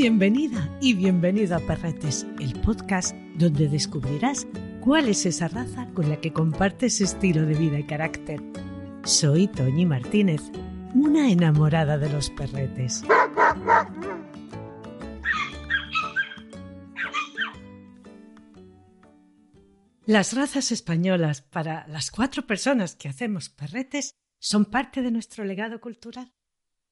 Bienvenida y bienvenido a Perretes, el podcast donde descubrirás cuál es esa raza con la que compartes estilo de vida y carácter. Soy Toñi Martínez, una enamorada de los perretes. Las razas españolas para las cuatro personas que hacemos perretes son parte de nuestro legado cultural.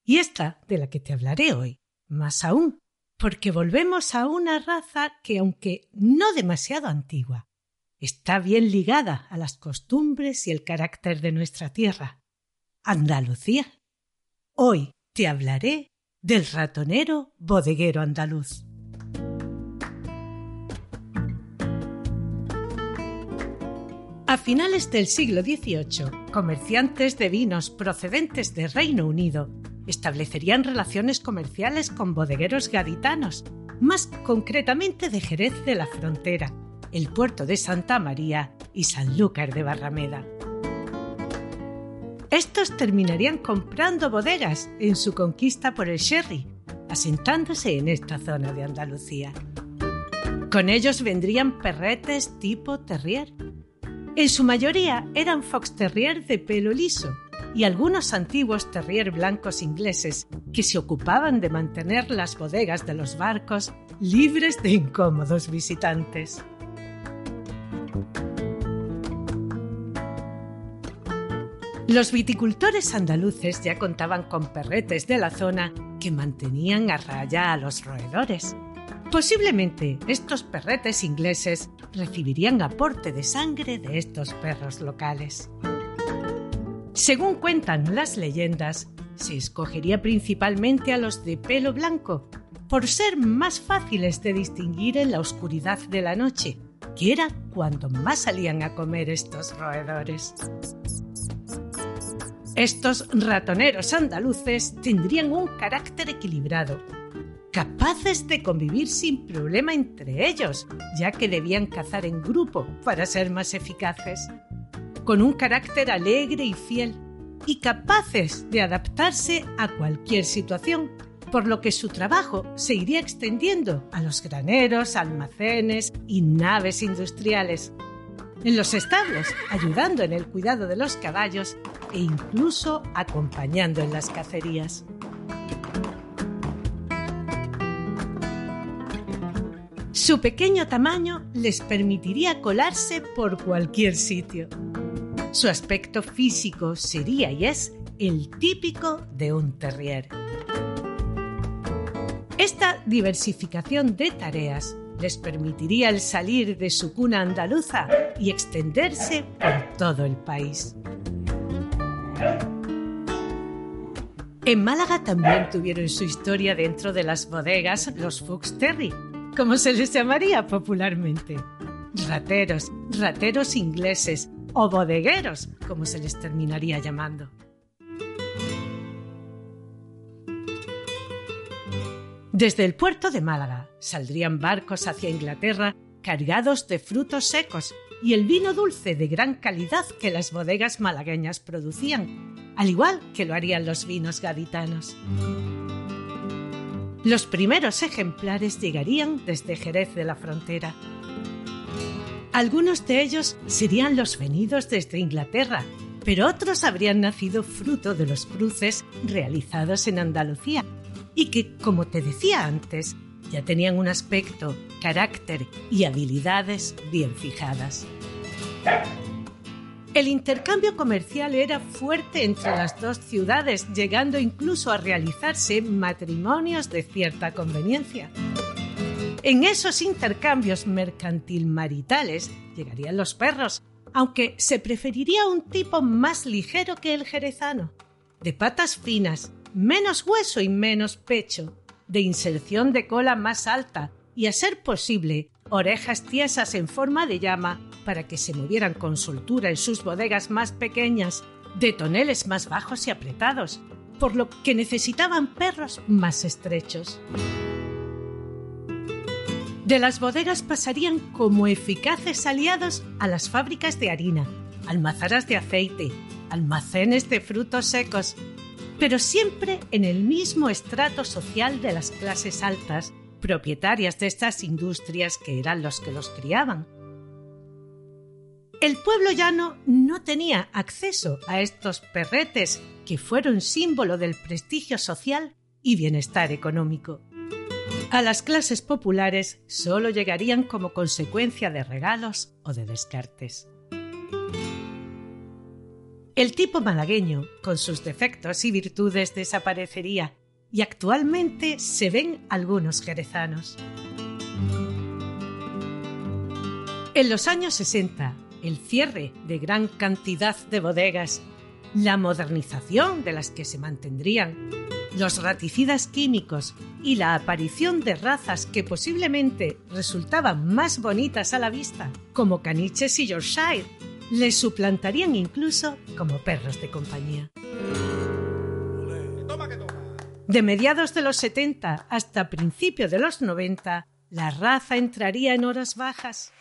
Y esta de la que te hablaré hoy, más aún, porque volvemos a una raza que, aunque no demasiado antigua, está bien ligada a las costumbres y el carácter de nuestra tierra, Andalucía. Hoy te hablaré del ratonero bodeguero andaluz. A finales del siglo XVIII, comerciantes de vinos procedentes de Reino Unido establecerían relaciones comerciales con bodegueros gaditanos, más concretamente de Jerez de la Frontera, el puerto de Santa María y Sanlúcar de Barrameda. Estos terminarían comprando bodegas en su conquista por el sherry, asentándose en esta zona de Andalucía. Con ellos vendrían perretes tipo terrier. En su mayoría eran fox terrier de pelo liso, y algunos antiguos terrier blancos ingleses que se ocupaban de mantener las bodegas de los barcos libres de incómodos visitantes. Los viticultores andaluces ya contaban con perretes de la zona que mantenían a raya a los roedores. Posiblemente estos perretes ingleses recibirían aporte de sangre de estos perros locales. Según cuentan las leyendas, se escogería principalmente a los de pelo blanco, por ser más fáciles de distinguir en la oscuridad de la noche, que era cuando más salían a comer estos roedores. Estos ratoneros andaluces tendrían un carácter equilibrado, capaces de convivir sin problema entre ellos, ya que debían cazar en grupo para ser más eficaces con un carácter alegre y fiel, y capaces de adaptarse a cualquier situación, por lo que su trabajo se iría extendiendo a los graneros, almacenes y naves industriales, en los establos, ayudando en el cuidado de los caballos e incluso acompañando en las cacerías. Su pequeño tamaño les permitiría colarse por cualquier sitio. Su aspecto físico sería y es el típico de un terrier. Esta diversificación de tareas les permitiría el salir de su cuna andaluza y extenderse por todo el país. En Málaga también tuvieron su historia dentro de las bodegas los Fox Terry, como se les llamaría popularmente. Rateros, rateros ingleses, o bodegueros, como se les terminaría llamando. Desde el puerto de Málaga saldrían barcos hacia Inglaterra cargados de frutos secos y el vino dulce de gran calidad que las bodegas malagueñas producían, al igual que lo harían los vinos gaditanos. Los primeros ejemplares llegarían desde Jerez de la Frontera algunos de ellos serían los venidos desde Inglaterra, pero otros habrían nacido fruto de los cruces realizados en Andalucía y que, como te decía antes, ya tenían un aspecto, carácter y habilidades bien fijadas. El intercambio comercial era fuerte entre las dos ciudades, llegando incluso a realizarse matrimonios de cierta conveniencia. En esos intercambios mercantil maritales llegarían los perros, aunque se preferiría un tipo más ligero que el jerezano, de patas finas, menos hueso y menos pecho, de inserción de cola más alta y, a ser posible, orejas tiesas en forma de llama para que se movieran con soltura en sus bodegas más pequeñas, de toneles más bajos y apretados, por lo que necesitaban perros más estrechos. De las bodegas pasarían como eficaces aliados a las fábricas de harina, almazaras de aceite, almacenes de frutos secos, pero siempre en el mismo estrato social de las clases altas, propietarias de estas industrias que eran los que los criaban. El pueblo llano no tenía acceso a estos perretes que fueron símbolo del prestigio social y bienestar económico. A las clases populares solo llegarían como consecuencia de regalos o de descartes. El tipo malagueño, con sus defectos y virtudes, desaparecería y actualmente se ven algunos jerezanos. En los años 60, el cierre de gran cantidad de bodegas, la modernización de las que se mantendrían, los raticidas químicos y la aparición de razas que posiblemente resultaban más bonitas a la vista, como caniches y Yorkshire, les suplantarían incluso como perros de compañía. De mediados de los 70 hasta principios de los 90, la raza entraría en horas bajas.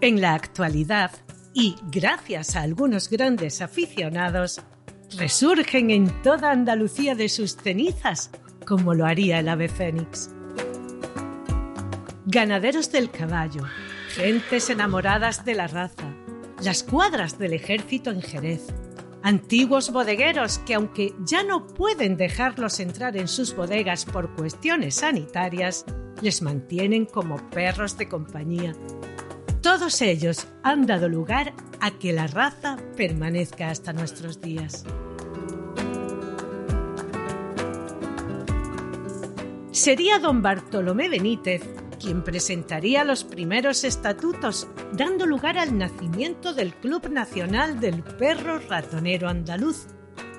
En la actualidad, y gracias a algunos grandes aficionados, resurgen en toda Andalucía de sus cenizas, como lo haría el ave fénix. Ganaderos del caballo, gentes enamoradas de la raza, las cuadras del ejército en Jerez, antiguos bodegueros que aunque ya no pueden dejarlos entrar en sus bodegas por cuestiones sanitarias, les mantienen como perros de compañía. Todos ellos han dado lugar a que la raza permanezca hasta nuestros días. Sería don Bartolomé Benítez quien presentaría los primeros estatutos, dando lugar al nacimiento del Club Nacional del Perro Ratonero Andaluz,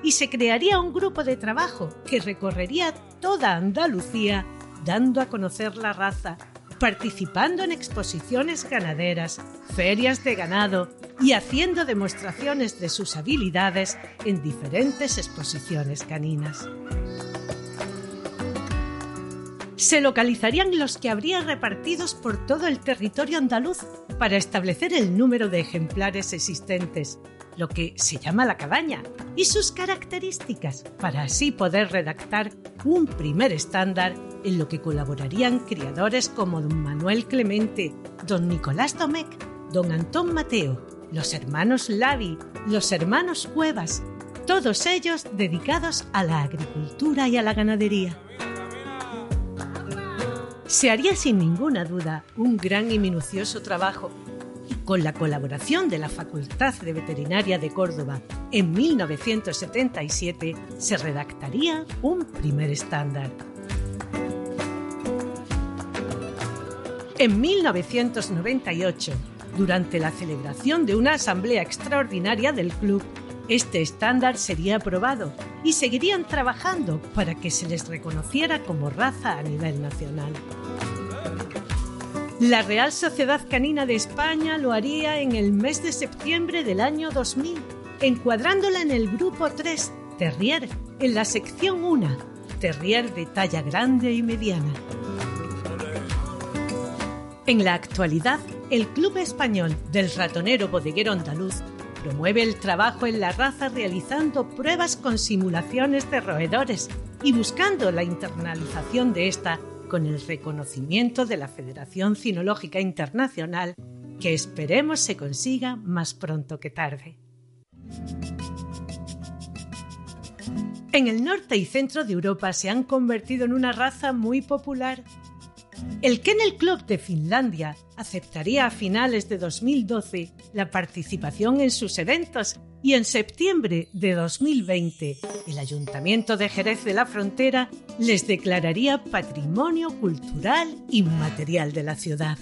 y se crearía un grupo de trabajo que recorrería toda Andalucía, dando a conocer la raza, participando en exposiciones ganaderas, ferias de ganado y haciendo demostraciones de sus habilidades en diferentes exposiciones caninas. Se localizarían los que habría repartidos por todo el territorio andaluz para establecer el número de ejemplares existentes, lo que se llama la cabaña, y sus características, para así poder redactar un primer estándar en lo que colaborarían criadores como don Manuel Clemente, don Nicolás Domecq, don Antón Mateo, los hermanos Lavi, los hermanos Cuevas, todos ellos dedicados a la agricultura y a la ganadería. Se haría sin ninguna duda un gran y minucioso trabajo con la colaboración de la Facultad de Veterinaria de Córdoba, en 1977 se redactaría un primer estándar. En 1998, durante la celebración de una asamblea extraordinaria del club, este estándar sería aprobado y seguirían trabajando para que se les reconociera como raza a nivel nacional. La Real Sociedad Canina de España lo haría en el mes de septiembre del año 2000, encuadrándola en el grupo 3, Terrier, en la sección 1, Terrier de talla grande y mediana. En la actualidad, el Club Español del Ratonero Bodeguero Andaluz promueve el trabajo en la raza realizando pruebas con simulaciones de roedores y buscando la internalización de esta con el reconocimiento de la Federación Cinológica Internacional que esperemos se consiga más pronto que tarde. En el norte y centro de Europa se han convertido en una raza muy popular. El Kennel Club de Finlandia aceptaría a finales de 2012 la participación en sus eventos y en septiembre de 2020 el Ayuntamiento de Jerez de la Frontera les declararía Patrimonio Cultural Inmaterial de la ciudad.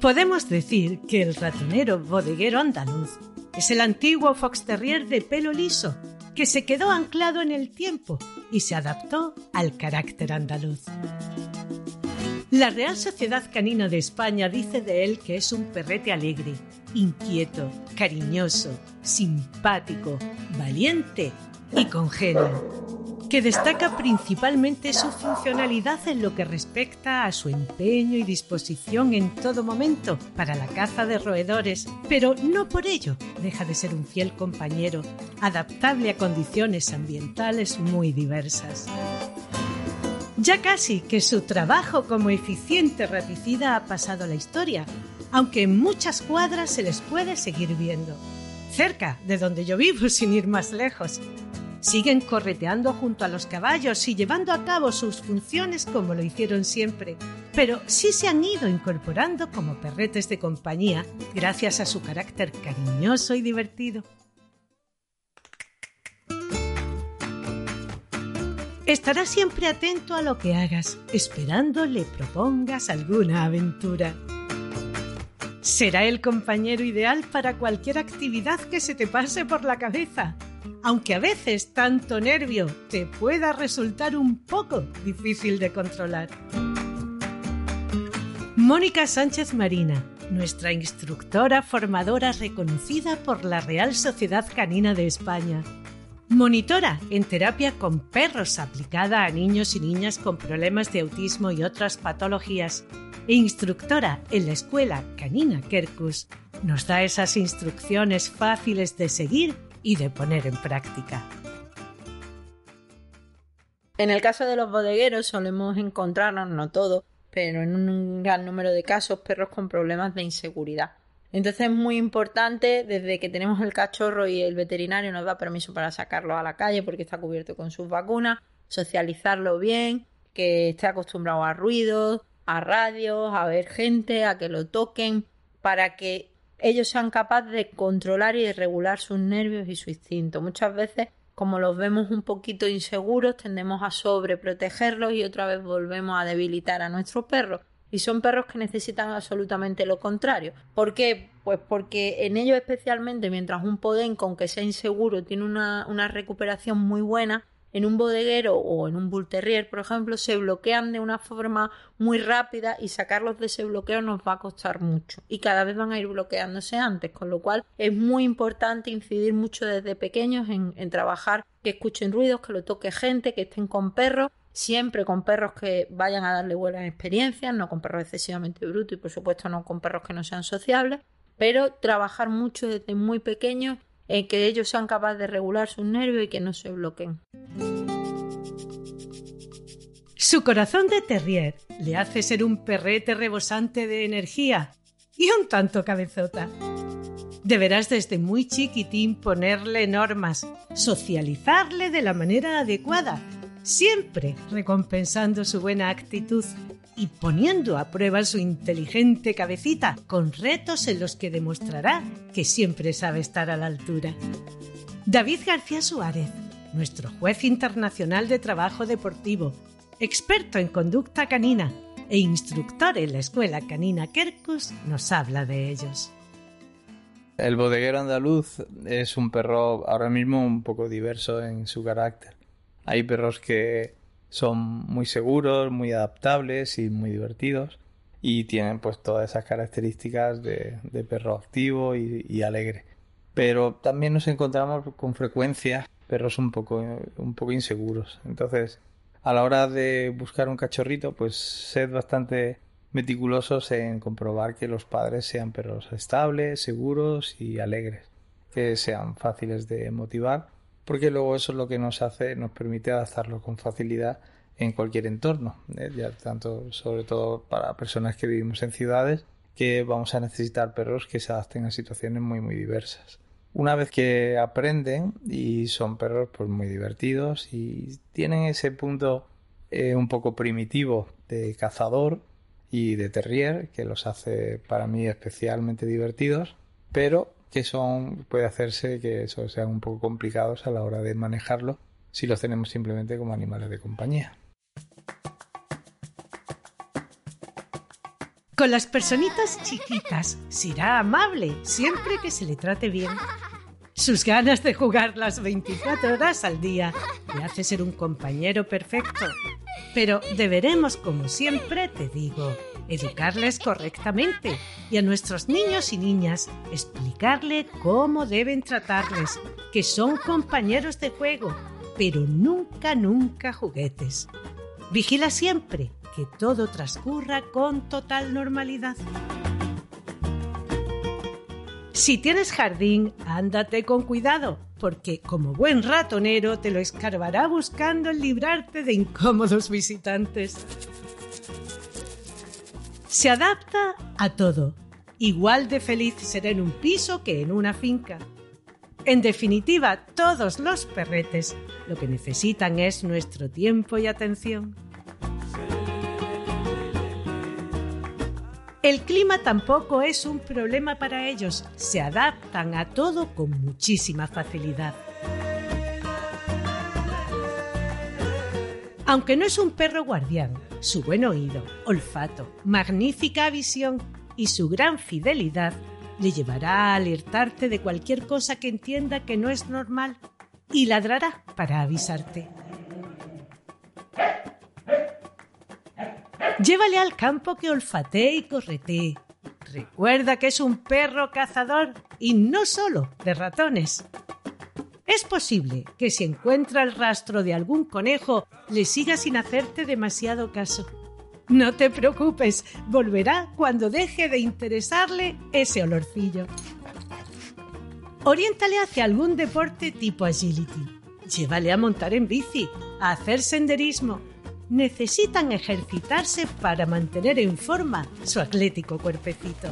Podemos decir que el ratonero bodeguero andaluz es el antiguo fox terrier de pelo liso que se quedó anclado en el tiempo y se adaptó al carácter andaluz. La Real Sociedad Canina de España dice de él que es un perrete alegre, inquieto, cariñoso, simpático, valiente y con que destaca principalmente su funcionalidad en lo que respecta a su empeño y disposición en todo momento para la caza de roedores, pero no por ello deja de ser un fiel compañero, adaptable a condiciones ambientales muy diversas. Ya casi que su trabajo como eficiente raticida ha pasado a la historia, aunque en muchas cuadras se les puede seguir viendo. Cerca de donde yo vivo, sin ir más lejos, siguen correteando junto a los caballos y llevando a cabo sus funciones como lo hicieron siempre, pero sí se han ido incorporando como perretes de compañía gracias a su carácter cariñoso y divertido. Estará siempre atento a lo que hagas, esperando le propongas alguna aventura. Será el compañero ideal para cualquier actividad que se te pase por la cabeza, aunque a veces tanto nervio te pueda resultar un poco difícil de controlar. Mónica Sánchez Marina, nuestra instructora formadora reconocida por la Real Sociedad Canina de España. Monitora en terapia con perros aplicada a niños y niñas con problemas de autismo y otras patologías. E instructora en la escuela Canina Kerkus, nos da esas instrucciones fáciles de seguir y de poner en práctica. En el caso de los bodegueros solemos encontrarnos, no todos, pero en un gran número de casos, perros con problemas de inseguridad entonces es muy importante desde que tenemos el cachorro y el veterinario nos da permiso para sacarlo a la calle porque está cubierto con sus vacunas, socializarlo bien, que esté acostumbrado a ruidos, a radios, a ver gente, a que lo toquen, para que ellos sean capaces de controlar y de regular sus nervios y su instinto. Muchas veces, como los vemos un poquito inseguros, tendemos a sobreprotegerlos y otra vez volvemos a debilitar a nuestro perro. Y son perros que necesitan absolutamente lo contrario. ¿Por qué? Pues porque en ellos especialmente, mientras un podenco, aunque sea inseguro, tiene una, una recuperación muy buena, en un bodeguero o en un bull terrier, por ejemplo, se bloquean de una forma muy rápida y sacarlos de ese bloqueo nos va a costar mucho. Y cada vez van a ir bloqueándose antes, con lo cual es muy importante incidir mucho desde pequeños en, en trabajar que escuchen ruidos, que lo toque gente, que estén con perros siempre con perros que vayan a darle buenas experiencias, no con perros excesivamente brutos y por supuesto no con perros que no sean sociables, pero trabajar mucho desde muy pequeños en que ellos sean capaces de regular sus nervios y que no se bloqueen. Su corazón de terrier le hace ser un perrete rebosante de energía y un tanto cabezota. Deberás desde muy chiquitín ponerle normas, socializarle de la manera adecuada siempre recompensando su buena actitud y poniendo a prueba su inteligente cabecita con retos en los que demostrará que siempre sabe estar a la altura. David García Suárez, nuestro juez internacional de trabajo deportivo, experto en conducta canina e instructor en la escuela canina Kerkus, nos habla de ellos. El bodeguero andaluz es un perro ahora mismo un poco diverso en su carácter. Hay perros que son muy seguros, muy adaptables y muy divertidos y tienen pues todas esas características de, perro activo y, alegre. Pero también nos encontramos con frecuencia perros un poco, un poco inseguros. Entonces, a la hora de buscar un cachorrito, pues sed bastante meticulosos en comprobar que los padres sean perros estables, seguros y alegres, que sean fáciles de motivar porque luego eso es lo que nos hace, nos permite adaptarlo con facilidad en cualquier entorno, ¿eh? ya tanto sobre todo para personas que vivimos en ciudades que vamos a necesitar perros que se adapten a situaciones muy muy diversas. Una vez que aprenden y son perros pues muy divertidos y tienen ese punto eh, un poco primitivo de cazador y de terrier que los hace para mí especialmente divertidos, pero que son, puede hacerse que eso sean un poco complicados a la hora de manejarlo si los tenemos simplemente como animales de compañía. Con las personitas chiquitas será amable siempre que se le trate bien. Sus ganas de jugar las 24 horas al día le hace ser un compañero perfecto. Pero deberemos, como siempre te digo, educarles correctamente y a nuestros niños y niñas explicarle cómo deben tratarles, que son compañeros de juego, pero nunca, nunca juguetes. Vigila siempre que todo transcurra con total normalidad. Si tienes jardín, ándate con cuidado, porque como buen ratonero te lo escarbará buscando librarte de incómodos visitantes. Se adapta a todo. Igual de feliz será en un piso que en una finca. En definitiva, todos los perretes lo que necesitan es nuestro tiempo y atención. El clima tampoco es un problema para ellos, se adaptan a todo con muchísima facilidad. Aunque no es un perro guardián, su buen oído, olfato, magnífica visión y su gran fidelidad le llevará a alertarte de cualquier cosa que entienda que no es normal y ladrará para avisarte. Llévale al campo que olfatee y corretee. Recuerda que es un perro cazador y no solo de ratones. Es posible que si encuentra el rastro de algún conejo le siga sin hacerte demasiado caso. No te preocupes, volverá cuando deje de interesarle ese olorcillo. Oriéntale hacia algún deporte tipo agility. Llévale a montar en bici, a hacer senderismo necesitan ejercitarse para mantener en forma su atlético cuerpecito.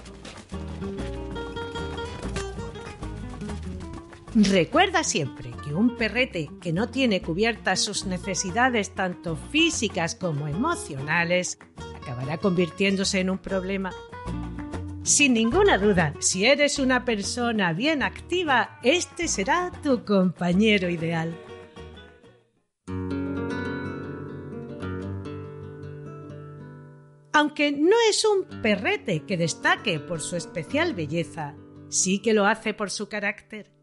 Recuerda siempre que un perrete que no tiene cubiertas sus necesidades tanto físicas como emocionales acabará convirtiéndose en un problema. Sin ninguna duda, si eres una persona bien activa, este será tu compañero ideal. Aunque no es un perrete que destaque por su especial belleza, sí que lo hace por su carácter.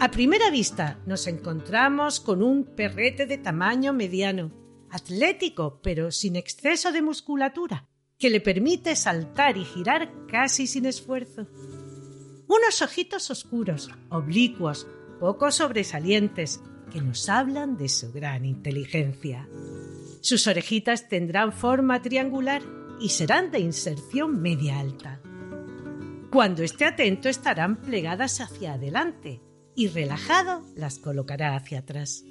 A primera vista nos encontramos con un perrete de tamaño mediano, atlético pero sin exceso de musculatura, que le permite saltar y girar casi sin esfuerzo. Unos ojitos oscuros, oblicuos, poco sobresalientes, que nos hablan de su gran inteligencia. Sus orejitas tendrán forma triangular y serán de inserción media alta. Cuando esté atento estarán plegadas hacia adelante y relajado las colocará hacia atrás.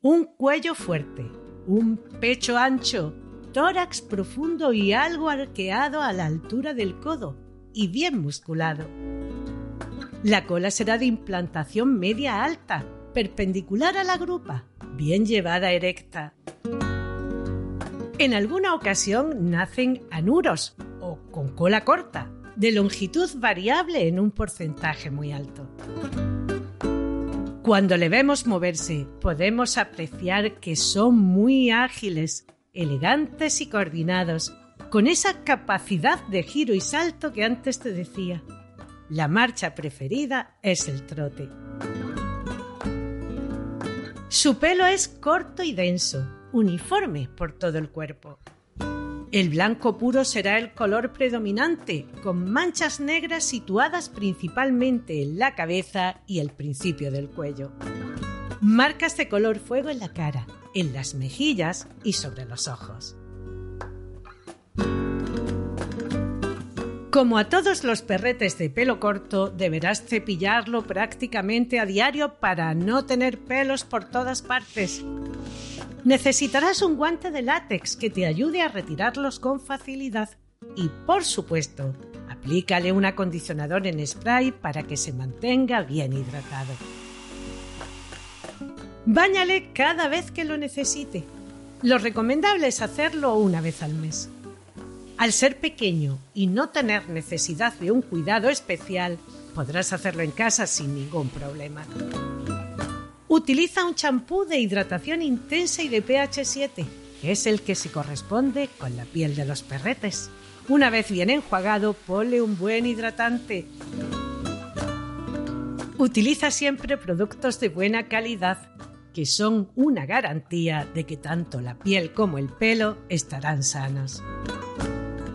Un cuello fuerte, un pecho ancho, tórax profundo y algo arqueado a la altura del codo y bien musculado. La cola será de implantación media alta, perpendicular a la grupa, bien llevada erecta. En alguna ocasión nacen anuros o con cola corta, de longitud variable en un porcentaje muy alto. Cuando le vemos moverse, podemos apreciar que son muy ágiles, elegantes y coordinados, con esa capacidad de giro y salto que antes te decía. La marcha preferida es el trote. Su pelo es corto y denso, uniforme por todo el cuerpo. El blanco puro será el color predominante, con manchas negras situadas principalmente en la cabeza y el principio del cuello. Marcas de color fuego en la cara, en las mejillas y sobre los ojos. Como a todos los perretes de pelo corto, deberás cepillarlo prácticamente a diario para no tener pelos por todas partes. Necesitarás un guante de látex que te ayude a retirarlos con facilidad. Y por supuesto, aplícale un acondicionador en spray para que se mantenga bien hidratado. Báñale cada vez que lo necesite. Lo recomendable es hacerlo una vez al mes. Al ser pequeño y no tener necesidad de un cuidado especial, podrás hacerlo en casa sin ningún problema. Utiliza un champú de hidratación intensa y de pH 7, que es el que se corresponde con la piel de los perretes. Una vez bien enjuagado, ponle un buen hidratante. Utiliza siempre productos de buena calidad, que son una garantía de que tanto la piel como el pelo estarán sanos.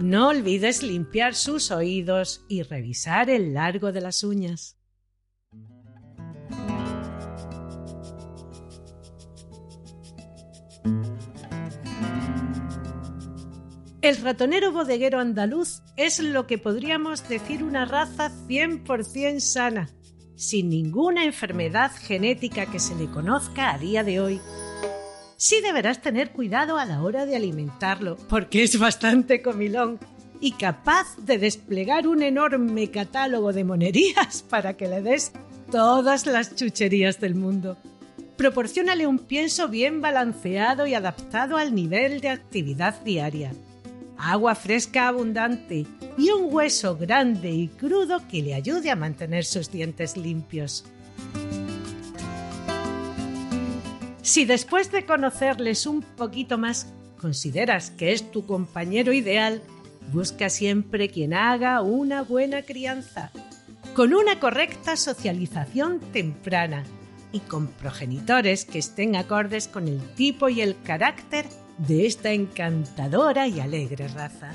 No olvides limpiar sus oídos y revisar el largo de las uñas. El ratonero bodeguero andaluz es lo que podríamos decir una raza 100% sana, sin ninguna enfermedad genética que se le conozca a día de hoy. Sí deberás tener cuidado a la hora de alimentarlo, porque es bastante comilón y capaz de desplegar un enorme catálogo de monerías para que le des todas las chucherías del mundo. Proporciónale un pienso bien balanceado y adaptado al nivel de actividad diaria. Agua fresca abundante y un hueso grande y crudo que le ayude a mantener sus dientes limpios. Si después de conocerles un poquito más consideras que es tu compañero ideal, busca siempre quien haga una buena crianza, con una correcta socialización temprana y con progenitores que estén acordes con el tipo y el carácter de esta encantadora y alegre raza.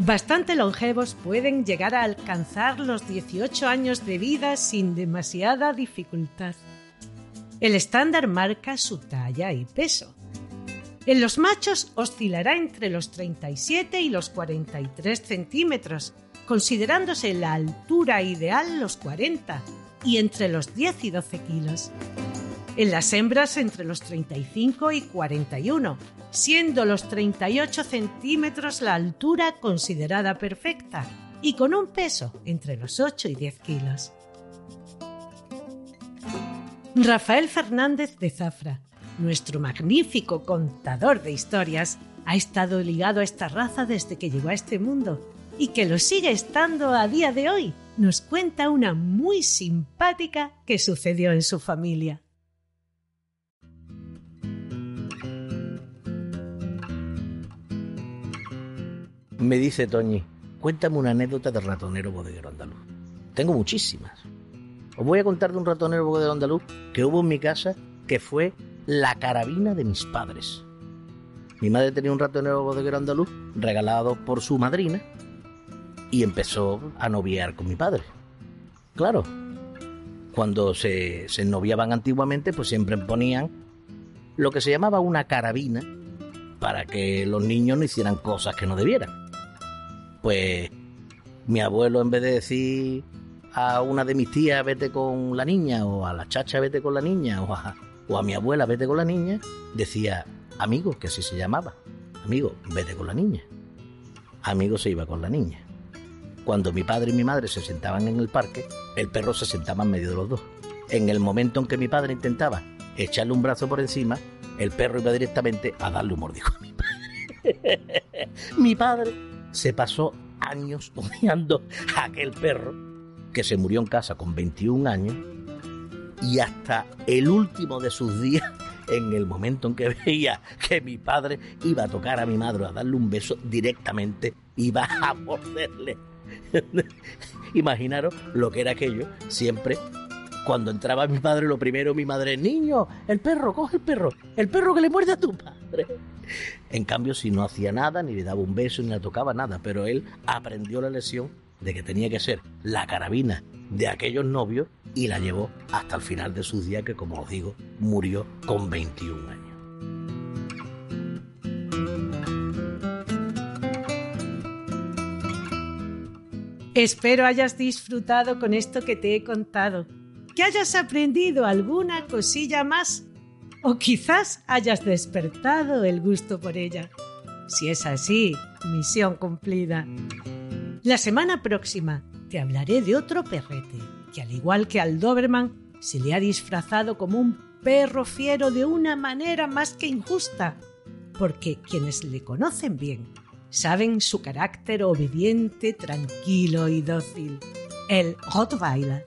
Bastante longevos pueden llegar a alcanzar los 18 años de vida sin demasiada dificultad. El estándar marca su talla y peso. En los machos oscilará entre los 37 y los 43 centímetros, considerándose la altura ideal los 40 y entre los 10 y 12 kilos. En las hembras entre los 35 y 41, siendo los 38 centímetros la altura considerada perfecta y con un peso entre los 8 y 10 kilos. Rafael Fernández de Zafra, nuestro magnífico contador de historias, ha estado ligado a esta raza desde que llegó a este mundo y que lo sigue estando a día de hoy nos cuenta una muy simpática que sucedió en su familia. Me dice Toñi, cuéntame una anécdota del ratonero bodeguero andaluz. Tengo muchísimas. Os voy a contar de un ratonero bodeguero andaluz que hubo en mi casa que fue la carabina de mis padres. Mi madre tenía un ratonero bodeguero andaluz regalado por su madrina y empezó a noviar con mi padre. Claro, cuando se, se noviaban antiguamente, pues siempre ponían lo que se llamaba una carabina para que los niños no hicieran cosas que no debieran. Pues mi abuelo, en vez de decir a una de mis tías vete con la niña, o a la chacha vete con la niña, o a, o a mi abuela vete con la niña, decía amigo, que así se llamaba. Amigo, vete con la niña. Amigo se iba con la niña. Cuando mi padre y mi madre se sentaban en el parque, el perro se sentaba en medio de los dos. En el momento en que mi padre intentaba echarle un brazo por encima, el perro iba directamente a darle un mordisco a mi padre. mi padre se pasó años odiando a aquel perro que se murió en casa con 21 años y hasta el último de sus días en el momento en que veía que mi padre iba a tocar a mi madre a darle un beso directamente iba a morderle Imaginaros lo que era aquello. Siempre, cuando entraba mi padre, lo primero, mi madre, niño, el perro, coge el perro, el perro que le muerde a tu padre. En cambio, si no hacía nada, ni le daba un beso, ni le tocaba nada, pero él aprendió la lección de que tenía que ser la carabina de aquellos novios y la llevó hasta el final de sus días, que como os digo, murió con 21 años. Espero hayas disfrutado con esto que te he contado, que hayas aprendido alguna cosilla más o quizás hayas despertado el gusto por ella. Si es así, misión cumplida. La semana próxima te hablaré de otro perrete que al igual que al Doberman se le ha disfrazado como un perro fiero de una manera más que injusta, porque quienes le conocen bien saben su carácter obediente, tranquilo y dócil. El Rottweiler.